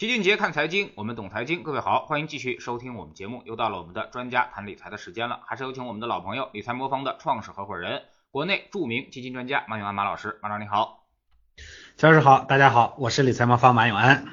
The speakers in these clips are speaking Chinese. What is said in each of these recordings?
齐俊杰看财经，我们懂财经。各位好，欢迎继续收听我们节目。又到了我们的专家谈理财的时间了，还是有请我们的老朋友理财魔方的创始合伙人，国内著名基金专家马永安马老师。马老师你好，乔老师好，大家好，我是理财魔方马永安。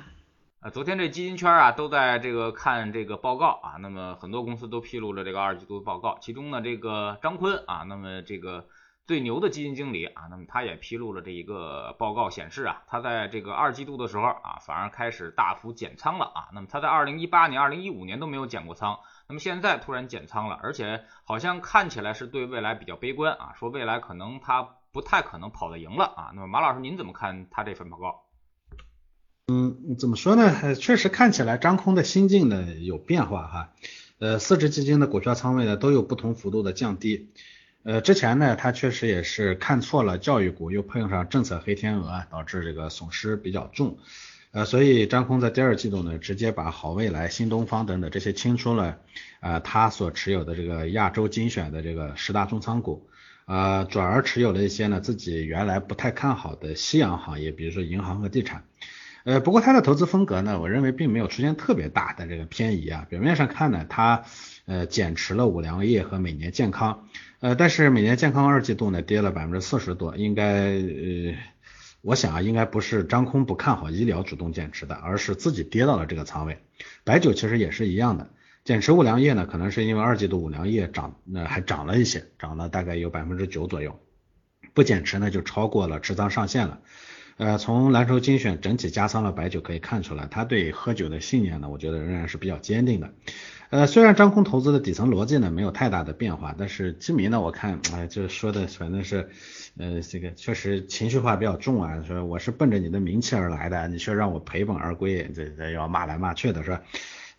呃，昨天这基金圈啊都在这个看这个报告啊，那么很多公司都披露了这个二季度报告，其中呢这个张坤啊，那么这个。最牛的基金经理啊，那么他也披露了这一个报告，显示啊，他在这个二季度的时候啊，反而开始大幅减仓了啊。那么他在二零一八年、二零一五年都没有减过仓，那么现在突然减仓了，而且好像看起来是对未来比较悲观啊，说未来可能他不太可能跑得赢了啊。那么马老师您怎么看他这份报告？嗯，怎么说呢？确实看起来张空的心境呢有变化哈。呃，四只基金的股票仓位呢都有不同幅度的降低。呃，之前呢，他确实也是看错了教育股，又碰上政策黑天鹅，导致这个损失比较重。呃，所以张空在第二季度呢，直接把好未来、新东方等等这些清出了，呃，他所持有的这个亚洲精选的这个十大重仓股，呃，转而持有了一些呢自己原来不太看好的夕阳行业，比如说银行和地产。呃，不过他的投资风格呢，我认为并没有出现特别大的这个偏移啊。表面上看呢，他呃减持了五粮液和每年健康。呃，但是每年健康二季度呢跌了百分之四十多，应该呃，我想啊，应该不是张空不看好医疗主动减持的，而是自己跌到了这个仓位。白酒其实也是一样的，减持五粮液呢，可能是因为二季度五粮液涨，那还涨了一些，涨了大概有百分之九左右，不减持呢就超过了持仓上限了。呃，从蓝筹精选整体加仓了白酒可以看出来，他对喝酒的信念呢，我觉得仍然是比较坚定的。呃，虽然张空投资的底层逻辑呢没有太大的变化，但是基民呢，我看哎，就是说的反正是，呃，这个确实情绪化比较重啊，说我是奔着你的名气而来的，你却让我赔本而归，这这要骂来骂去的是吧？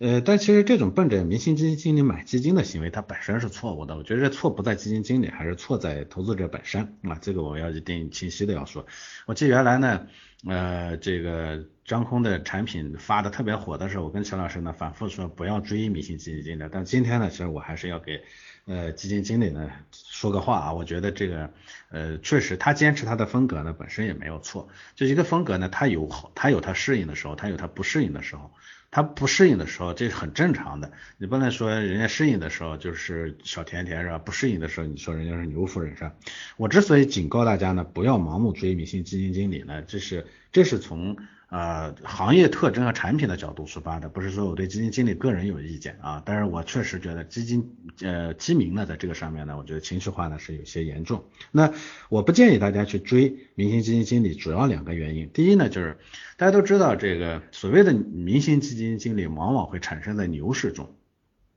呃，但其实这种奔着明星基金经理买基金的行为，它本身是错误的。我觉得这错不在基金经理，还是错在投资者本身啊。这个我要一定清晰的要说。我记得原来呢，呃，这个张空的产品发的特别火的时候，我跟陈老师呢反复说不要追明星基金经理。但今天呢，其实我还是要给呃基金经理呢说个话啊。我觉得这个呃确实他坚持他的风格呢本身也没有错。就一个风格呢，他有好，他有他适应的时候，他有他不适应的时候。他不适应的时候，这是很正常的。你不能说人家适应的时候就是小甜甜是吧？不适应的时候，你说人家是牛夫人是吧？我之所以警告大家呢，不要盲目追明星基金经理呢，这是这是从。呃，行业特征和产品的角度出发的，不是说我对基金经理个人有意见啊，但是我确实觉得基金呃基民呢，在这个上面呢，我觉得情绪化呢是有些严重。那我不建议大家去追明星基金经理，主要两个原因。第一呢，就是大家都知道这个所谓的明星基金经理，往往会产生在牛市中，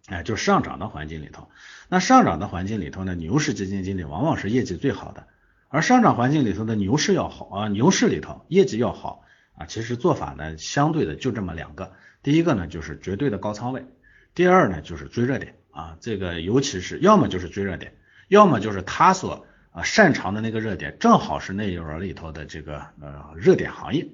哎，就上涨的环境里头。那上涨的环境里头呢，牛市基金经理往往是业绩最好的，而上涨环境里头的牛市要好啊，牛市里头业绩要好。啊，其实做法呢，相对的就这么两个，第一个呢就是绝对的高仓位，第二呢就是追热点啊，这个尤其是要么就是追热点，要么就是他所啊擅长的那个热点，正好是那一轮里头的这个呃热点行业。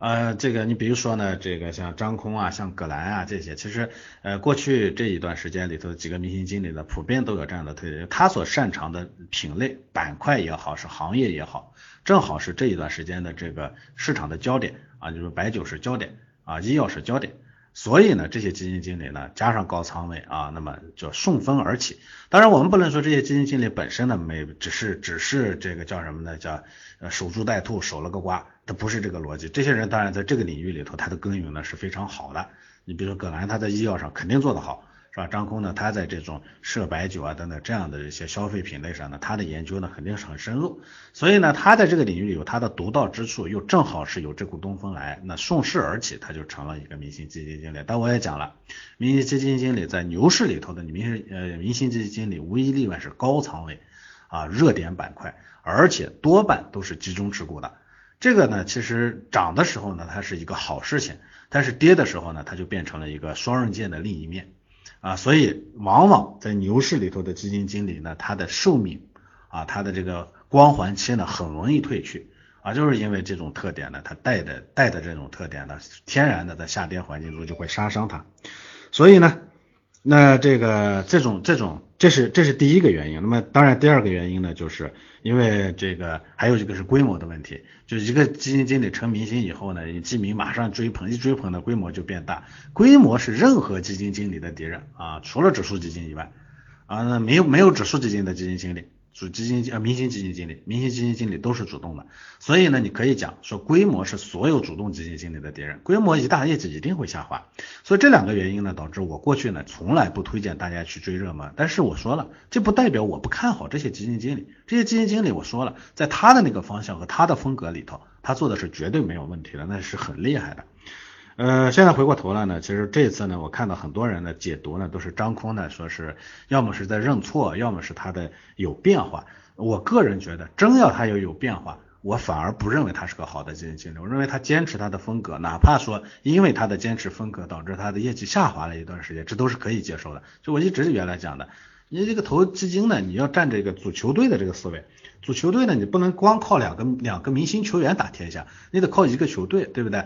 呃，这个你比如说呢，这个像张空啊，像葛兰啊这些，其实呃过去这一段时间里头几个明星经理呢，普遍都有这样的特点，他所擅长的品类板块也好，是行业也好，正好是这一段时间的这个市场的焦点啊，就是白酒是焦点啊，医药是焦点。所以呢，这些基金经理呢，加上高仓位啊，那么就顺风而起。当然，我们不能说这些基金经理本身呢，没只是只是这个叫什么呢？叫守株待兔，守了个瓜，他不是这个逻辑。这些人当然在这个领域里头，他的耕耘呢是非常好的。你比如说葛兰，他在医药上肯定做得好。是吧？张空呢，他在这种涉白酒啊等等这样的一些消费品类上呢，他的研究呢肯定是很深入，所以呢，他在这个领域里有他的独到之处，又正好是有这股东风来，那顺势而起，他就成了一个明星基金经理。但我也讲了，明星基金经理在牛市里头的明星呃明星基金经理无一例外是高仓位啊，热点板块，而且多半都是集中持股的。这个呢，其实涨的时候呢，它是一个好事情，但是跌的时候呢，它就变成了一个双刃剑的另一面。啊，所以往往在牛市里头的基金经理呢，他的寿命啊，他的这个光环期呢，很容易褪去啊，就是因为这种特点呢，他带的带的这种特点呢，天然的在下跌环境中就会杀伤他。所以呢，那这个这种这种这是这是第一个原因。那么当然第二个原因呢，就是因为这个还有一个是规模的问题，就一个基金经理成明星以后呢，基民马上追捧，一追捧呢规模就变大。规模是任何基金经理的敌人啊，除了指数基金以外啊，那没有没有指数基金的基金经理。主基金呃明星基金经理，明星基金经理都是主动的，所以呢，你可以讲说规模是所有主动基金经理的敌人，规模一大，业绩一定会下滑。所以这两个原因呢，导致我过去呢从来不推荐大家去追热门。但是我说了，这不代表我不看好这些基金经理，这些基金经理我说了，在他的那个方向和他的风格里头，他做的是绝对没有问题的，那是很厉害的。呃，现在回过头来呢，其实这次呢，我看到很多人的解读呢，都是张空呢，说是要么是在认错，要么是他的有变化。我个人觉得，真要他要有变化，我反而不认为他是个好的基金经理。我认为他坚持他的风格，哪怕说因为他的坚持风格导致他的业绩下滑了一段时间，这都是可以接受的。就我一直原来讲的，你这个投基金呢，你要占这个组球队的这个思维，组球队呢，你不能光靠两个两个明星球员打天下，你得靠一个球队，对不对？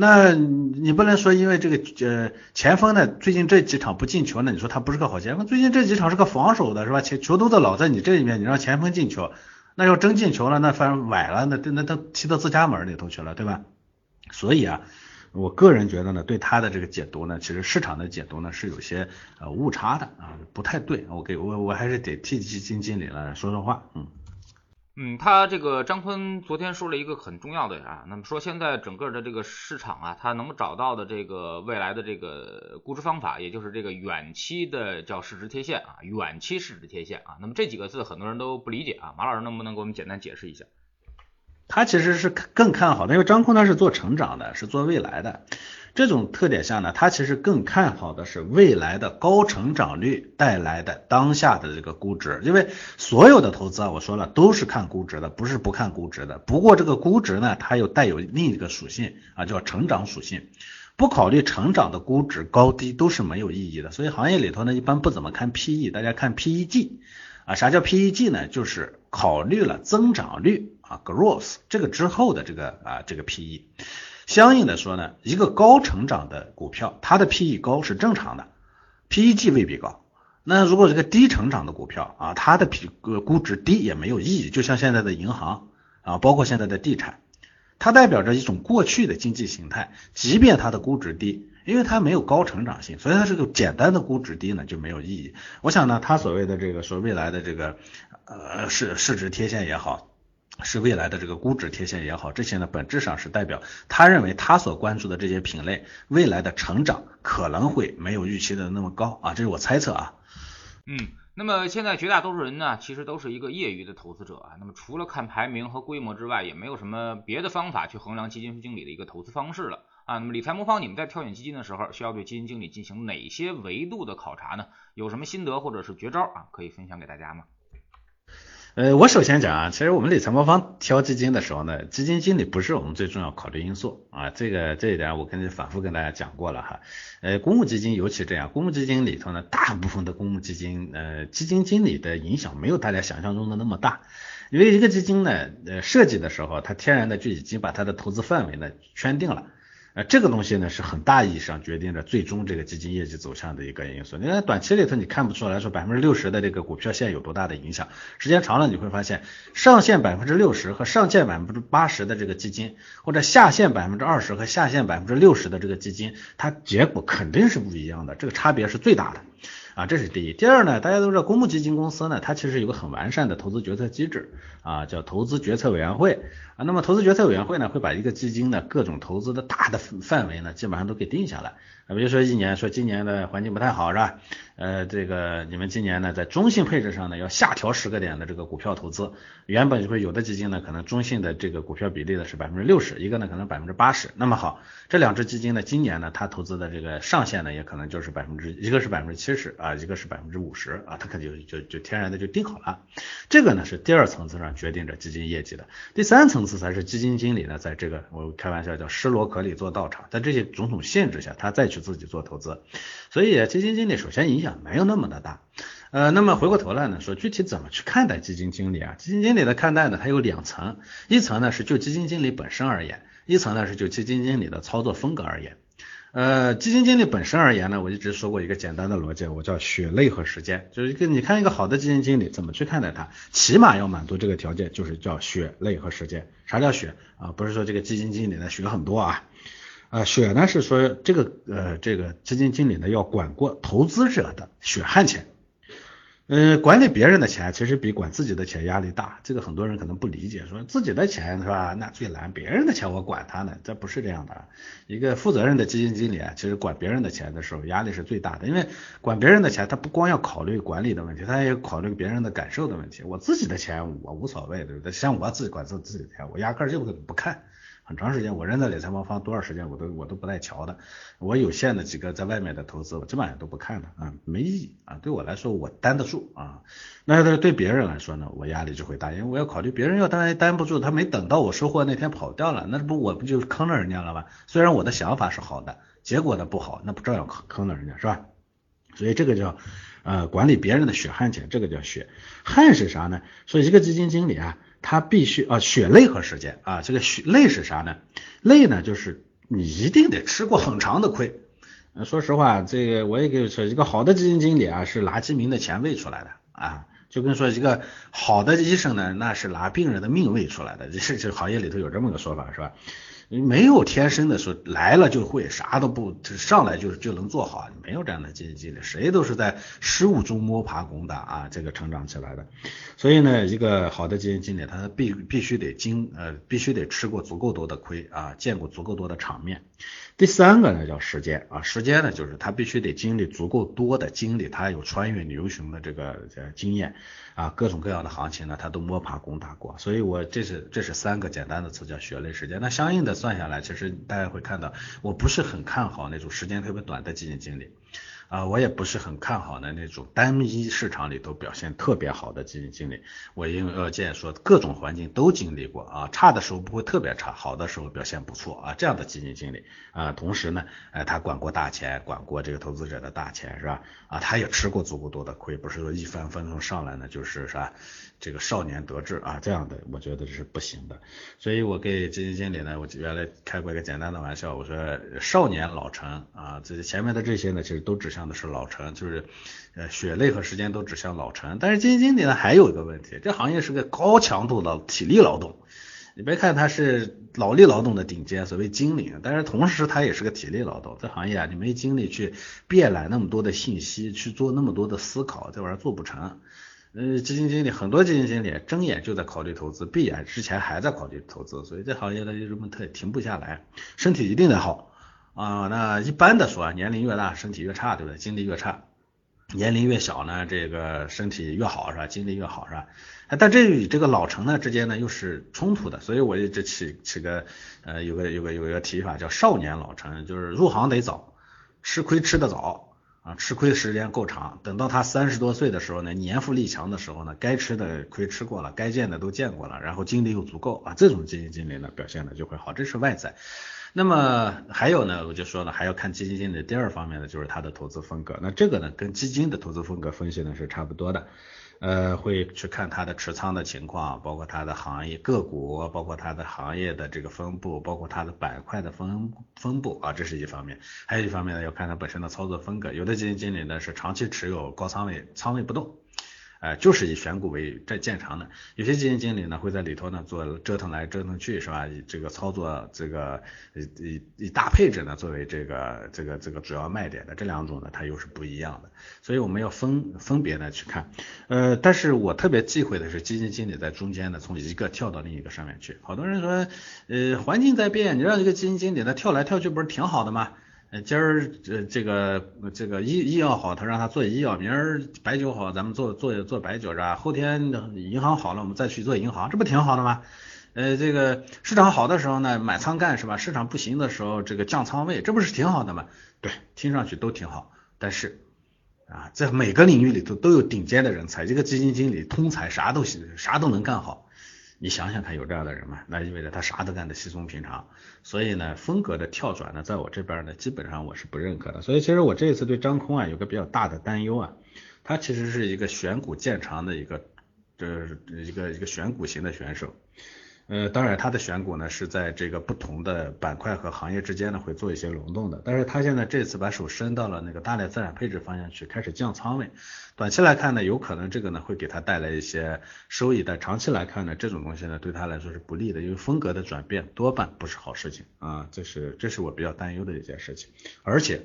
那你不能说因为这个呃前锋呢最近这几场不进球呢，你说他不是个好前锋，最近这几场是个防守的是吧？球球都在老在你这里面，你让前锋进球，那要真进球了，那反正崴了，那那都踢到自家门里头去了，对吧？所以啊，我个人觉得呢，对他的这个解读呢，其实市场的解读呢是有些呃误差的啊，不太对，我给我我还是得替基金经理了说说话，嗯。嗯，他这个张坤昨天说了一个很重要的啊，那么说现在整个的这个市场啊，他能找到的这个未来的这个估值方法，也就是这个远期的叫市值贴现啊，远期市值贴现啊，那么这几个字很多人都不理解啊，马老师能不能给我们简单解释一下？他其实是更看好的，因为张坤他是做成长的，是做未来的。这种特点下呢，他其实更看好的是未来的高成长率带来的当下的这个估值，因为所有的投资啊，我说了都是看估值的，不是不看估值的。不过这个估值呢，它又带有另一个属性啊，叫成长属性。不考虑成长的估值高低都是没有意义的。所以行业里头呢，一般不怎么看 PE，大家看 PEG 啊。啥叫 PEG 呢？就是考虑了增长率啊，growth 这个之后的这个啊这个 PE。相应的说呢，一个高成长的股票，它的 PE 高是正常的，PEG 未必高。那如果这个低成长的股票啊，它的 P 呃估值低也没有意义。就像现在的银行啊，包括现在的地产，它代表着一种过去的经济形态，即便它的估值低，因为它没有高成长性，所以它这个简单的估值低呢就没有意义。我想呢，它所谓的这个说未来的这个呃市市值贴现也好。是未来的这个估值贴现也好，这些呢本质上是代表他认为他所关注的这些品类未来的成长可能会没有预期的那么高啊，这是我猜测啊。嗯，那么现在绝大多数人呢，其实都是一个业余的投资者啊，那么除了看排名和规模之外，也没有什么别的方法去衡量基金经理的一个投资方式了啊。那么理财魔方，你们在挑选基金的时候，需要对基金经理进行哪些维度的考察呢？有什么心得或者是绝招啊，可以分享给大家吗？呃，我首先讲啊，其实我们理财魔方挑基金的时候呢，基金经理不是我们最重要考虑因素啊，这个这一点我跟你反复跟大家讲过了哈。呃，公募基金尤其这样，公募基金里头呢，大部分的公募基金，呃，基金经理的影响没有大家想象中的那么大，因为一个基金呢，呃，设计的时候，它天然的就已经把它的投资范围呢圈定了。呃，这个东西呢是很大意义上决定着最终这个基金业绩走向的一个因素。你看短期里头你看不出来说百分之六十的这个股票线有多大的影响，时间长了你会发现上限百分之六十和上限百分之八十的这个基金，或者下限百分之二十和下限百分之六十的这个基金，它结果肯定是不一样的，这个差别是最大的。啊，这是第一。第二呢，大家都知道公募基金公司呢，它其实有个很完善的投资决策机制啊，叫投资决策委员会啊。那么投资决策委员会呢，会把一个基金的各种投资的大的范围呢，基本上都给定下来。啊，比如说一年说今年的环境不太好是吧？呃，这个你们今年呢，在中性配置上呢，要下调十个点的这个股票投资。原本就会有的基金呢，可能中性的这个股票比例呢是百分之六十，一个呢可能百分之八十。那么好，这两只基金呢，今年呢，它投资的这个上限呢，也可能就是百分之，一个是百分之七十啊，一个是百分之五十啊，它可就就就天然的就定好了。这个呢是第二层次上决定着基金业绩的，第三层次才是基金经理呢，在这个我开玩笑叫失罗壳里做道场，在这些种种限制下，他再去自己做投资。所以基金经理首先影响没有那么的大，呃，那么回过头来呢，说具体怎么去看待基金经理啊？基金经理的看待呢，它有两层，一层呢是就基金经理本身而言，一层呢是就基金经理的操作风格而言。呃，基金经理本身而言呢，我一直说过一个简单的逻辑，我叫血泪和时间，就是一个你看一个好的基金经理怎么去看待它，起码要满足这个条件，就是叫血泪和时间。啥叫血啊？不是说这个基金经理呢血很多啊，啊血呢是说这个呃这个基金经理呢要管过投资者的血汗钱。嗯，管理别人的钱其实比管自己的钱压力大，这个很多人可能不理解，说自己的钱是吧？那最难，别人的钱我管他呢，这不是这样的。一个负责任的基金经理啊，其实管别人的钱的时候压力是最大的，因为管别人的钱，他不光要考虑管理的问题，他也考虑别人的感受的问题。我自己的钱我无所谓，对不对？像我自己管自自己的钱，我压根就不看。很长时间，我扔在理财魔方多少时间，我都我都不带瞧的。我有限的几个在外面的投资，我基本上都不看的啊，没意义啊。对我来说，我担得住啊。那要是对别人来说呢，我压力就会大，因为我要考虑别人要担担不住，他没等到我收获那天跑掉了，那不我不就坑了人家了吗？虽然我的想法是好的，结果呢不好，那不照样坑坑了人家是吧？所以这个叫呃管理别人的血汗钱，这个叫血汗是啥呢？说一个基金经理啊。他必须啊，血泪和时间啊，这个血泪是啥呢？泪呢，就是你一定得吃过很长的亏。说实话，这个我也跟你说，一个好的基金经理啊，是拿基民的钱喂出来的啊，就跟说一个好的医生呢，那是拿病人的命喂出来的，这这行业里头有这么个说法，是吧？没有天生的说来了就会啥都不上来就就能做好，没有这样的基金经理，谁都是在失误中摸爬滚打啊，这个成长起来的。所以呢，一个好的基金经理，他必必须得经呃必须得吃过足够多的亏啊，见过足够多的场面。第三个呢叫时间啊，时间呢就是他必须得经历足够多的经历，他有穿越牛熊的这个经验啊，各种各样的行情呢他都摸爬滚打过，所以我这是这是三个简单的词叫血泪时间。那相应的算下来，其实大家会看到，我不是很看好那种时间特别短的基金经理。啊，我也不是很看好的那种单一市场里头表现特别好的基金经理。我因为要见说，各种环境都经历过啊，差的时候不会特别差，好的时候表现不错啊，这样的基金经理啊，同时呢，哎，他管过大钱，管过这个投资者的大钱是吧？啊，他也吃过足够多的亏，不是说一帆风顺上来呢就是是吧？这个少年得志啊，这样的我觉得是不行的。所以我给基金经理呢，我原来开过一个简单的玩笑，我说少年老成啊，这前面的这些呢，其实都指向向的是老陈，就是呃血泪和时间都指向老陈。但是基金经理呢，还有一个问题，这行业是个高强度的体力劳动。你别看他是脑力劳动的顶尖，所谓经理，但是同时他也是个体力劳动。这行业啊，你没精力去遍览那么多的信息，去做那么多的思考，这玩意儿做不成。呃，基金经理很多基金经理睁眼就在考虑投资，闭眼之前还在考虑投资，所以这行业呢就这么特停不下来，身体一定得好啊。那一般的说，年龄越大身体越差，对不对？精力越差，年龄越小呢，这个身体越好是吧？精力越好是吧？但这与这个老成呢之间呢又是冲突的，所以我一直起起个呃有个有个有个提法叫少年老成，就是入行得早，吃亏吃得早。啊，吃亏时间够长，等到他三十多岁的时候呢，年富力强的时候呢，该吃的亏吃过了，该见的都见过了，然后精力又足够啊，这种基金经理呢表现的就会好，这是外在。那么还有呢，我就说了，还要看基金经理第二方面的就是他的投资风格，那这个呢跟基金的投资风格分析呢是差不多的。呃，会去看它的持仓的情况，包括它的行业个股，包括它的行业的这个分布，包括它的板块的分分布啊，这是一方面。还有一方面呢，要看它本身的操作风格。有的基金经理呢是长期持有高仓位，仓位不动。哎，就是以选股为这见长的，有些基金经理呢会在里头呢做折腾来折腾去，是吧？以这个操作这个以以以大配置呢作为这个这个这个主要卖点的，这两种呢它又是不一样的，所以我们要分分别的去看。呃，但是我特别忌讳的是基金经理在中间呢从一个跳到另一个上面去。好多人说，呃，环境在变，你让这个基金经理他跳来跳去不是挺好的吗？呃，今儿这这个这个医医药好，他让他做医药；明儿白酒好，咱们做做做白酒是吧？后天银行好了，我们再去做银行，这不挺好的吗？呃，这个市场好的时候呢，买仓干是吧？市场不行的时候，这个降仓位，这不是挺好的吗？对，听上去都挺好。但是啊，在每个领域里头都有顶尖的人才，这个基金经理通才，啥都行，啥都能干好。你想想看，有这样的人吗？那意味着他啥都干得稀松平常。所以呢，风格的跳转呢，在我这边呢，基本上我是不认可的。所以其实我这一次对张空啊，有个比较大的担忧啊。他其实是一个选股见长的一个，这一个一个选股型的选手。呃，当然它的选股呢是在这个不同的板块和行业之间呢会做一些轮动的，但是它现在这次把手伸到了那个大类资产配置方向去，开始降仓位。短期来看呢，有可能这个呢会给它带来一些收益，但长期来看呢，这种东西呢对它来说是不利的，因为风格的转变多半不是好事情啊，这是这是我比较担忧的一件事情，而且。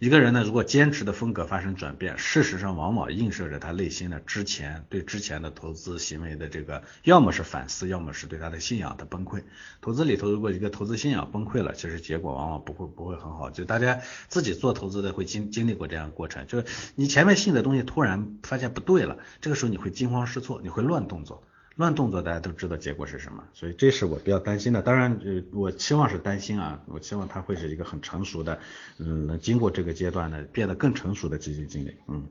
一个人呢，如果坚持的风格发生转变，事实上往往映射着他内心的之前对之前的投资行为的这个，要么是反思，要么是对他的信仰的崩溃。投资里头，如果一个投资信仰崩溃了，其实结果往往不会不会很好。就大家自己做投资的会经经历过这样的过程，就是你前面信的东西突然发现不对了，这个时候你会惊慌失措，你会乱动作。乱动作大家都知道结果是什么，所以这是我比较担心的。当然，呃，我期望是担心啊，我期望它会是一个很成熟的，嗯，能经过这个阶段呢，变得更成熟的基金经理。嗯，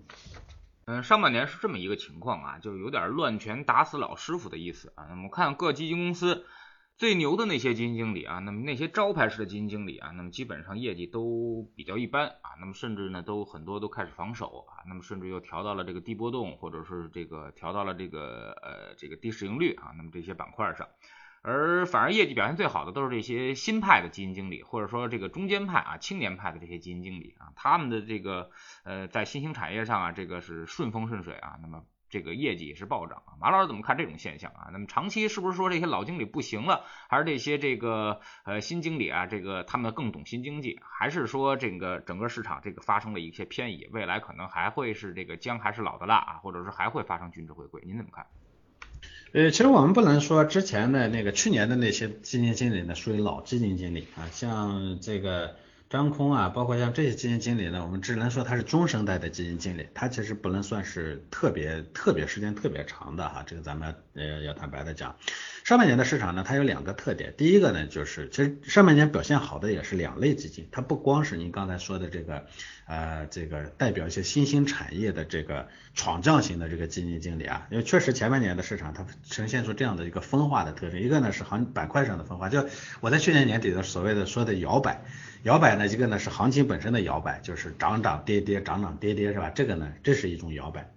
嗯，上半年是这么一个情况啊，就有点乱拳打死老师傅的意思啊。那么看各基金公司。最牛的那些基金经理啊，那么那些招牌式的基金经理啊，那么基本上业绩都比较一般啊，那么甚至呢都很多都开始防守啊，那么甚至又调到了这个低波动，或者是这个调到了这个呃这个低市盈率啊，那么这些板块上，而反而业绩表现最好的都是这些新派的基金经理，或者说这个中间派啊青年派的这些基金经理啊，他们的这个呃在新兴产业上啊，这个是顺风顺水啊，那么。这个业绩也是暴涨啊，马老师怎么看这种现象啊？那么长期是不是说这些老经理不行了，还是这些这个呃新经理啊，这个他们更懂新经济，还是说这个整个市场这个发生了一些偏移，未来可能还会是这个姜还是老的辣啊，或者是还会发生均值回归？您怎么看？呃，其实我们不能说之前的那个去年的那些基金经理呢属于老基金经理啊，像这个。张空啊，包括像这些基金经理呢，我们只能说他是中生代的基金经理，他其实不能算是特别特别时间特别长的哈，这个咱们呃要坦白的讲。上半年的市场呢，它有两个特点，第一个呢就是，其实上半年表现好的也是两类基金，它不光是您刚才说的这个呃这个代表一些新兴产业的这个闯将型的这个基金经理啊，因为确实前半年的市场它呈现出这样的一个分化的特征，一个呢是行板块上的分化，就我在去年年底的所谓的说的摇摆。摇摆呢，一个呢是行情本身的摇摆，就是涨涨跌跌，涨涨跌跌，是吧？这个呢，这是一种摇摆。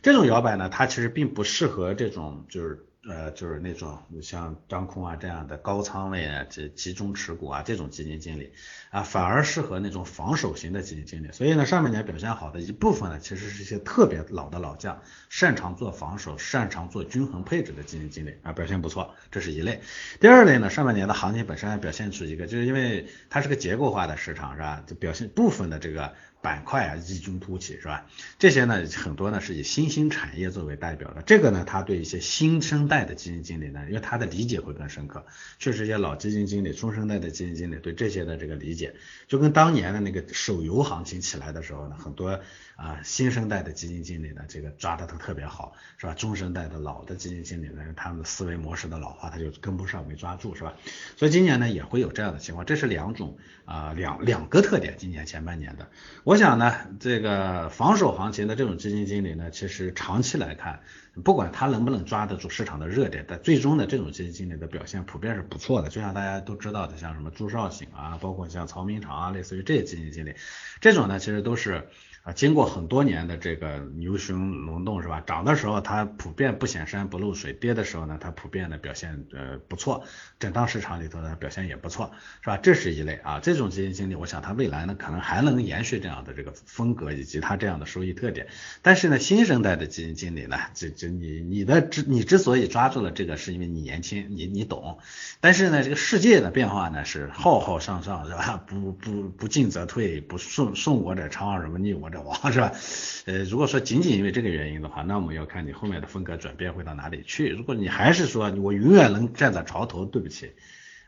这种摇摆呢，它其实并不适合这种就是。呃，就是那种像张空啊这样的高仓位啊，这集中持股啊这种基金经理啊，反而适合那种防守型的基金经理。所以呢，上半年表现好的一部分呢，其实是一些特别老的老将，擅长做防守、擅长做均衡配置的基金经理啊，表现不错，这是一类。第二类呢，上半年的行情本身还表现出一个，就是因为它是个结构化的市场，是吧？就表现部分的这个。板块啊异军突起是吧？这些呢很多呢是以新兴产业作为代表的。这个呢，他对一些新生代的基金经理呢，因为他的理解会更深刻。确实，一些老基金经理、中生代的基金经理对这些的这个理解，就跟当年的那个手游行情起来的时候呢，很多啊新生代的基金经理呢，这个抓的都特别好，是吧？中生代的老的基金经理呢，他们的思维模式的老化，他就跟不上，没抓住，是吧？所以今年呢也会有这样的情况。这是两种啊两两个特点，今年前半年的我。想呢，这个防守行情的这种基金经理呢，其实长期来看，不管他能不能抓得住市场的热点，但最终的这种基金经理的表现普遍是不错的。就像大家都知道的，像什么朱少醒啊，包括像曹明长啊，类似于这些基金经理，这种呢，其实都是。啊，经过很多年的这个牛熊轮动是吧？涨的时候它普遍不显山不露水，跌的时候呢，它普遍的表现呃不错，震荡市场里头呢表现也不错，是吧？这是一类啊，这种基金经理，我想他未来呢可能还能延续这样的这个风格以及他这样的收益特点。但是呢，新生代的基金经理呢，这这你你的之你之所以抓住了这个，是因为你年轻，你你懂。但是呢，这个世界的变化呢是浩浩上上是吧？不不不进则退，不顺顺我者昌，什么逆我。王是吧？呃，如果说仅仅因为这个原因的话，那我们要看你后面的风格转变会到哪里去。如果你还是说我永远能站在潮头，对不起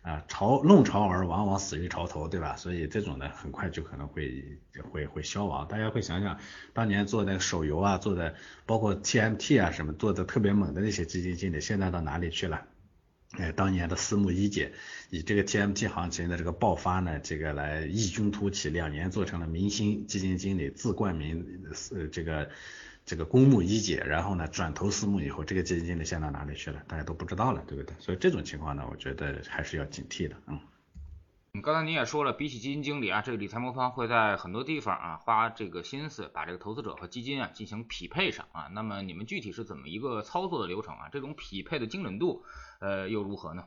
啊，潮弄潮儿往往死于潮头，对吧？所以这种呢，很快就可能会会会消亡。大家会想想，当年做那个手游啊，做的包括 TMT 啊什么做的特别猛的那些基金经理，现在到哪里去了？哎，当年的私募一姐以这个 TMT 行情的这个爆发呢，这个来异军突起，两年做成了明星基金经理，自冠名呃这个这个公募一姐，然后呢转投私募以后，这个基金经理现在哪里去了？大家都不知道了，对不对？所以这种情况呢，我觉得还是要警惕的，嗯。刚才您也说了，比起基金经理啊，这个理财魔方会在很多地方啊花这个心思，把这个投资者和基金啊进行匹配上啊。那么你们具体是怎么一个操作的流程啊？这种匹配的精准度，呃，又如何呢？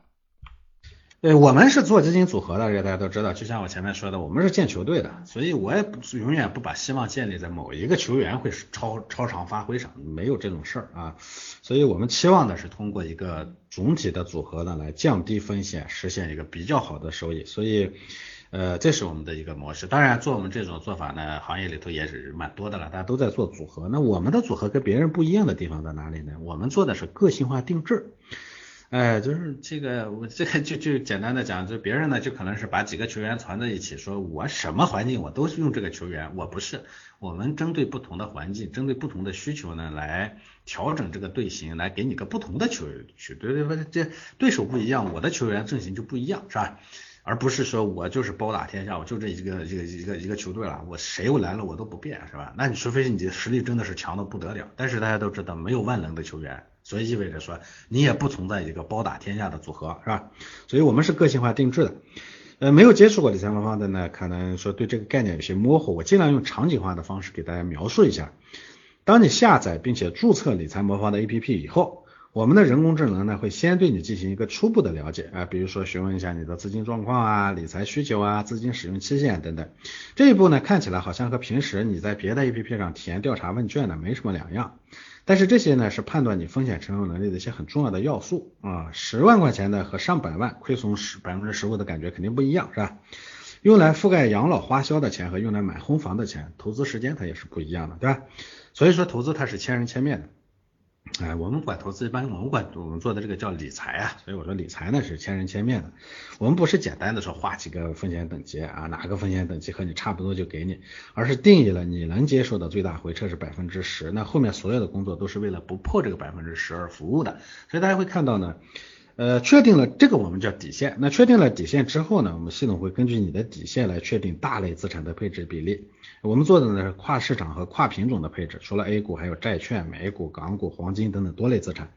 对，我们是做基金组合的，这个大家都知道。就像我前面说的，我们是建球队的，所以我也不永远不把希望建立在某一个球员会超超常发挥上，没有这种事儿啊。所以我们期望的是通过一个总体的组合呢，来降低风险，实现一个比较好的收益。所以，呃，这是我们的一个模式。当然，做我们这种做法呢，行业里头也是蛮多的了，大家都在做组合。那我们的组合跟别人不一样的地方在哪里呢？我们做的是个性化定制。哎，就是这个，我这个就就简单的讲，就别人呢就可能是把几个球员攒在一起，说我什么环境我都是用这个球员，我不是，我们针对不同的环境，针对不同的需求呢来调整这个队形，来给你个不同的球员去，对对对，这对手不一样，我的球员阵型就不一样，是吧？而不是说我就是包打天下，我就这一个一个一个一个球队了，我谁来了我都不变，是吧？那你除非你的实力真的是强的不得了，但是大家都知道没有万能的球员。所以意味着说，你也不存在一个包打天下的组合，是吧？所以我们是个性化定制的。呃，没有接触过理财魔方的呢，可能说对这个概念有些模糊，我尽量用场景化的方式给大家描述一下。当你下载并且注册理财魔方的 APP 以后，我们的人工智能呢会先对你进行一个初步的了解啊，比如说询问一下你的资金状况啊、理财需求啊、资金使用期限等等。这一步呢看起来好像和平时你在别的 APP 上填调查问卷呢没什么两样。但是这些呢是判断你风险承受能力的一些很重要的要素啊，十万块钱的和上百万亏损十百分之十五的感觉肯定不一样，是吧？用来覆盖养老花销的钱和用来买婚房的钱，投资时间它也是不一样的，对吧？所以说投资它是千人千面的。哎，我们管投资，一般我们管我们做的这个叫理财啊，所以我说理财呢是千人千面的。我们不是简单的说画几个风险等级啊，哪个风险等级和你差不多就给你，而是定义了你能接受的最大回撤是百分之十，那后面所有的工作都是为了不破这个百分之十而服务的。所以大家会看到呢。呃，确定了这个我们叫底线。那确定了底线之后呢，我们系统会根据你的底线来确定大类资产的配置比例。我们做的呢是跨市场和跨品种的配置，除了 A 股，还有债券、美股、港股、黄金等等多类资产，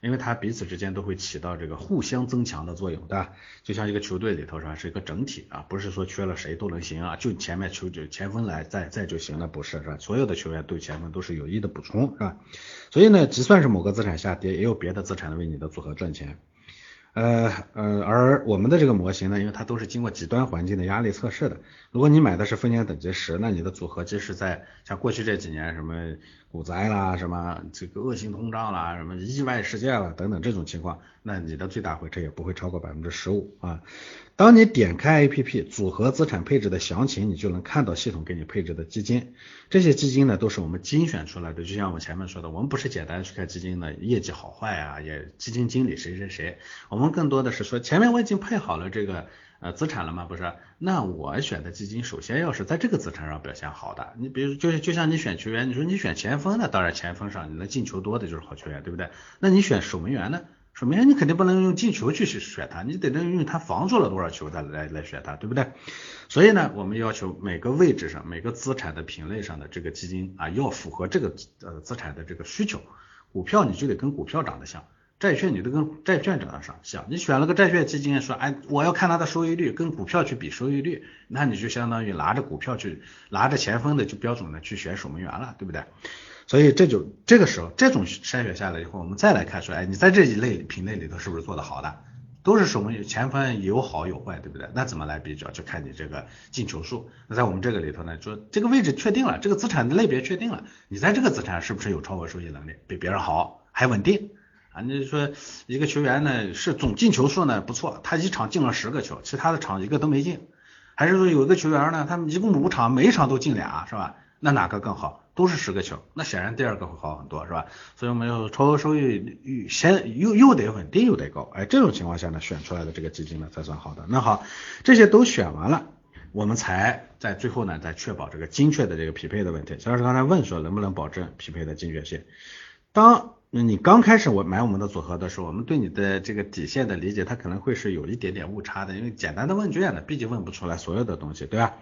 因为它彼此之间都会起到这个互相增强的作用，对吧？就像一个球队里头是吧，是一个整体啊，不是说缺了谁都能行啊，就前面球就前锋来在在就行了，不是是吧？所有的球员对前锋都是有益的补充，是吧？所以呢，即算是某个资产下跌，也有别的资产为你的组合赚钱。呃呃，而我们的这个模型呢，因为它都是经过极端环境的压力测试的。如果你买的是风险等级十，那你的组合即使在像过去这几年什么股灾啦、什么这个恶性通胀啦、什么意外事件啦等等这种情况，那你的最大回撤也不会超过百分之十五啊。当你点开 APP 组合资产配置的详情，你就能看到系统给你配置的基金。这些基金呢，都是我们精选出来的。就像我前面说的，我们不是简单去看基金的业绩好坏啊，也基金经理谁谁谁，我们更多的是说，前面我已经配好了这个呃资产了吗？不是，那我选的基金首先要是在这个资产上表现好的。你比如就就像你选球员，你说你选前锋那当然前锋上你能进球多的就是好球员，对不对？那你选守门员呢？守门员你肯定不能用进球去去选他，你得能用他防住了多少球他来来选他，对不对？所以呢，我们要求每个位置上、每个资产的品类上的这个基金啊，要符合这个呃资产的这个需求。股票你就得跟股票长得像，债券你都跟债券长得上。像你选了个债券基金，说哎，我要看它的收益率，跟股票去比收益率，那你就相当于拿着股票去拿着前锋的就标准的去选守门员了，对不对？所以这就这个时候，这种筛选下来以后，我们再来看说，哎，你在这一类品类里头是不是做的好的？都是守门员前锋有好有坏，对不对？那怎么来比较？就看你这个进球数。那在我们这个里头呢，说这个位置确定了，这个资产的类别确定了，你在这个资产是不是有超额收益能力，比别人好，还稳定啊？你说一个球员呢是总进球数呢不错，他一场进了十个球，其他的场一个都没进，还是说有一个球员呢，他们一共五场，每一场都进俩，是吧？那哪个更好？都是十个球，那显然第二个会好很多，是吧？所以我们要超额收益先又又得稳定又得高，哎，这种情况下呢，选出来的这个基金呢才算好的。那好，这些都选完了，我们才在最后呢再确保这个精确的这个匹配的问题。肖老师刚才问说能不能保证匹配的精确性？当你刚开始我买我们的组合的时候，我们对你的这个底线的理解，它可能会是有一点点误差的，因为简单的问卷呢，毕竟问不出来所有的东西，对吧？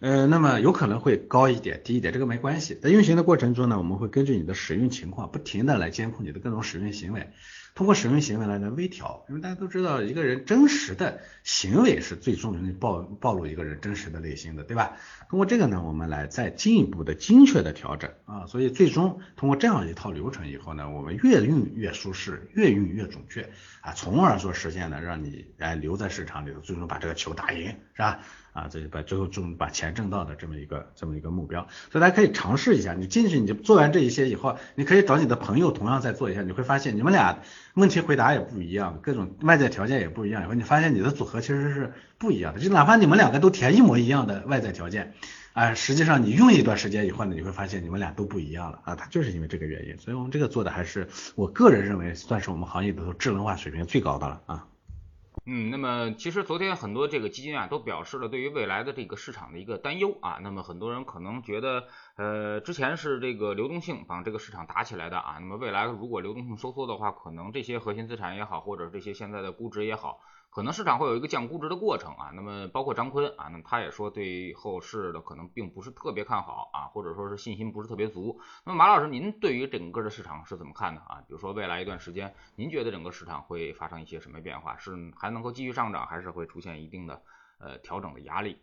呃，那么有可能会高一点、低一点，这个没关系。在运行的过程中呢，我们会根据你的使用情况，不停的来监控你的各种使用行为。通过使用行为来来微调，因为大家都知道一个人真实的行为是最终能暴暴露一个人真实的内心的，对吧？通过这个呢，我们来再进一步的精确的调整啊，所以最终通过这样一套流程以后呢，我们越运越舒适，越运越准确啊，从而说实现呢让你哎留在市场里头，最终把这个球打赢，是吧？啊，这就把最后挣把钱挣到的这么一个这么一个目标，所以大家可以尝试一下，你进去你就做完这一些以后，你可以找你的朋友同样再做一下，你会发现你们俩问题回答也不一样，各种外在条件也不一样，以后你发现你的组合其实是不一样的，就哪怕你们两个都填一模一样的外在条件，啊，实际上你用一段时间以后呢，你会发现你们俩都不一样了。啊，它就是因为这个原因，所以我们这个做的还是我个人认为算是我们行业里头智能化水平最高的了啊。嗯，那么其实昨天很多这个基金啊都表示了对于未来的这个市场的一个担忧啊。那么很多人可能觉得，呃，之前是这个流动性把这个市场打起来的啊。那么未来如果流动性收缩的话，可能这些核心资产也好，或者这些现在的估值也好。可能市场会有一个降估值的过程啊，那么包括张坤啊，那他也说对后市的可能并不是特别看好啊，或者说是信心不是特别足。那么马老师，您对于整个的市场是怎么看的啊？比如说未来一段时间，您觉得整个市场会发生一些什么变化？是还能够继续上涨，还是会出现一定的呃调整的压力？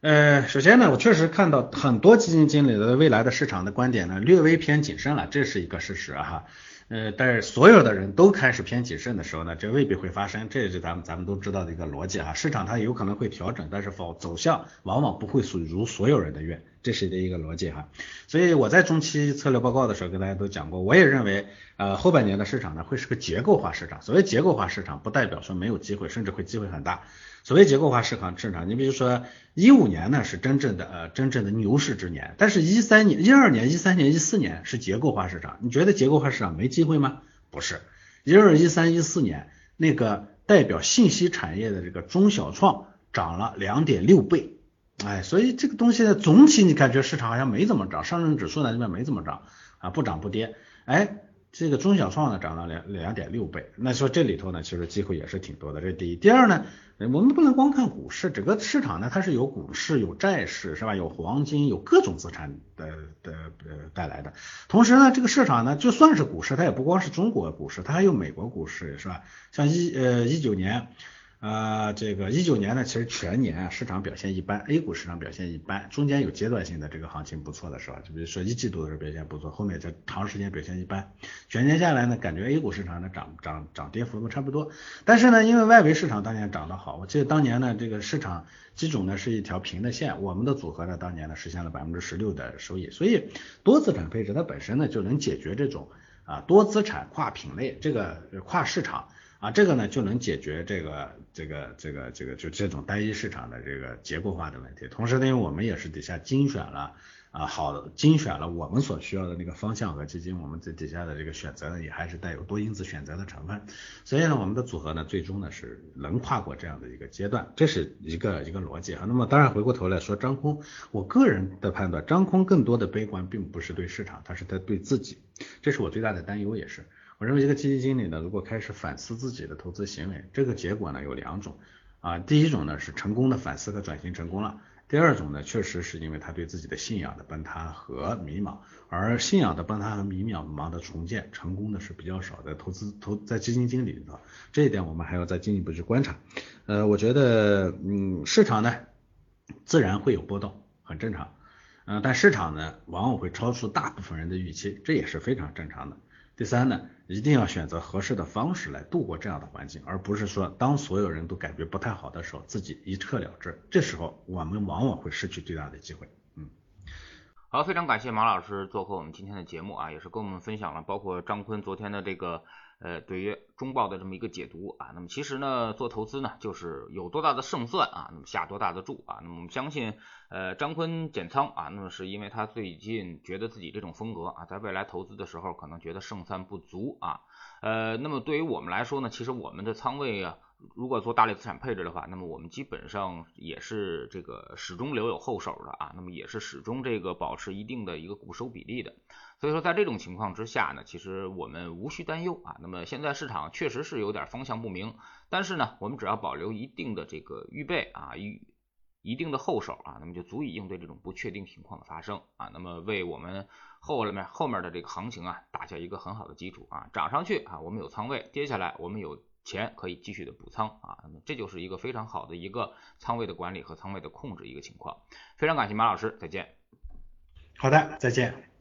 呃，首先呢，我确实看到很多基金经理的未来的市场的观点呢略微偏谨慎了，这是一个事实哈。呃，但是所有的人都开始偏谨慎的时候呢，这未必会发生，这也是咱们咱们都知道的一个逻辑啊。市场它有可能会调整，但是否走向往往不会属如所有人的愿，这是的一个逻辑哈。所以我在中期策略报告的时候跟大家都讲过，我也认为，呃，后半年的市场呢会是个结构化市场。所谓结构化市场，不代表说没有机会，甚至会机会很大。所谓结构化市场市场，你比如说一五年呢是真正的呃真正的牛市之年，但是一三年、一二年、一三年、一四年是结构化市场，你觉得结构化市场没机会吗？不是，一二、一三、一四年那个代表信息产业的这个中小创涨了两点六倍，哎，所以这个东西呢总体你感觉市场好像没怎么涨，上证指数呢这边没怎么涨啊，不涨不跌，哎。这个中小创呢涨了两两点六倍，那说这里头呢其实机会也是挺多的，这是第一。第二呢，我们不能光看股市，整个市场呢它是有股市、有债市是吧？有黄金、有各种资产的的呃带来的。同时呢，这个市场呢就算是股市，它也不光是中国股市，它还有美国股市是吧？像一呃一九年。啊，这个一九年呢，其实全年啊市场表现一般，A 股市场表现一般，中间有阶段性的这个行情不错的时候，就比如说一季度的时候表现不错，后面这长时间表现一般，全年下来呢，感觉 A 股市场呢涨涨涨跌幅度差不多，但是呢，因为外围市场当年涨得好，我记得当年呢这个市场基准呢是一条平的线，我们的组合呢当年呢实现了百分之十六的收益，所以多资产配置它本身呢就能解决这种啊多资产跨品类这个跨市场。啊，这个呢就能解决这个这个这个这个就这种单一市场的这个结构化的问题。同时呢，因为我们也是底下精选了啊，好精选了我们所需要的那个方向和基金，我们这底下的这个选择呢也还是带有多因子选择的成分。所以呢，我们的组合呢最终呢是能跨过这样的一个阶段，这是一个一个逻辑哈。那么当然回过头来说张空，我个人的判断，张空更多的悲观并不是对市场，他是在对自己，这是我最大的担忧也是。我认为一个基金经理呢，如果开始反思自己的投资行为，这个结果呢有两种啊，第一种呢是成功的反思和转型成功了，第二种呢确实是因为他对自己的信仰的崩塌和迷茫，而信仰的崩塌和迷茫茫的重建成功的是比较少的，投资投在基金经理里头，这一点我们还要再进一步去观察。呃，我觉得嗯市场呢自然会有波动，很正常，嗯，但市场呢往往会超出大部分人的预期，这也是非常正常的。第三呢，一定要选择合适的方式来度过这样的环境，而不是说当所有人都感觉不太好的时候，自己一撤了之。这时候我们往往会失去最大的机会。嗯，好，非常感谢马老师做客我们今天的节目啊，也是跟我们分享了包括张坤昨天的这个。呃，对于中报的这么一个解读啊，那么其实呢，做投资呢，就是有多大的胜算啊，那么下多大的注啊，那么我们相信，呃，张坤减仓啊，那么是因为他最近觉得自己这种风格啊，在未来投资的时候可能觉得胜算不足啊，呃，那么对于我们来说呢，其实我们的仓位啊。如果做大类资产配置的话，那么我们基本上也是这个始终留有后手的啊，那么也是始终这个保持一定的一个固收比例的。所以说在这种情况之下呢，其实我们无需担忧啊。那么现在市场确实是有点方向不明，但是呢，我们只要保留一定的这个预备啊预一定的后手啊，那么就足以应对这种不确定情况的发生啊，那么为我们后面后面的这个行情啊打下一个很好的基础啊，涨上去啊我们有仓位，跌下来我们有钱可以继续的补仓啊，那么这就是一个非常好的一个仓位的管理和仓位的控制一个情况。非常感谢马老师，再见。好的，再见。